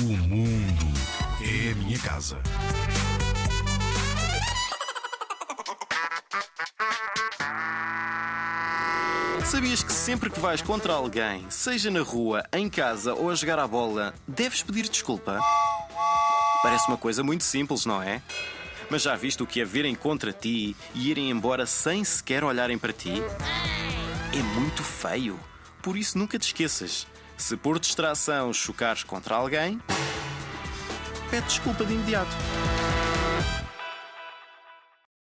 O mundo é a minha casa. Sabias que sempre que vais contra alguém, seja na rua, em casa ou a jogar à bola, deves pedir desculpa? Parece uma coisa muito simples, não é? Mas já viste o que é virem contra ti e irem embora sem sequer olharem para ti? É muito feio. Por isso nunca te esqueças. Se por distração chocares contra alguém, pede desculpa de imediato.